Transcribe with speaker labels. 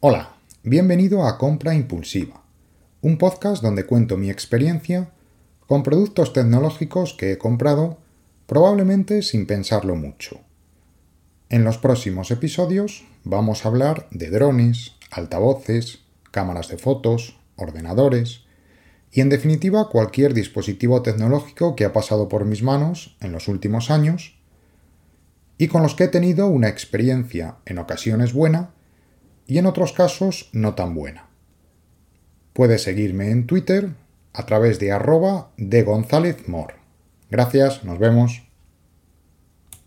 Speaker 1: Hola, bienvenido a Compra Impulsiva, un podcast donde cuento mi experiencia con productos tecnológicos que he comprado probablemente sin pensarlo mucho. En los próximos episodios vamos a hablar de drones, altavoces, cámaras de fotos, ordenadores y en definitiva cualquier dispositivo tecnológico que ha pasado por mis manos en los últimos años y con los que he tenido una experiencia en ocasiones buena y en otros casos no tan buena. Puedes seguirme en Twitter a través de arroba de González Mor. Gracias, nos vemos.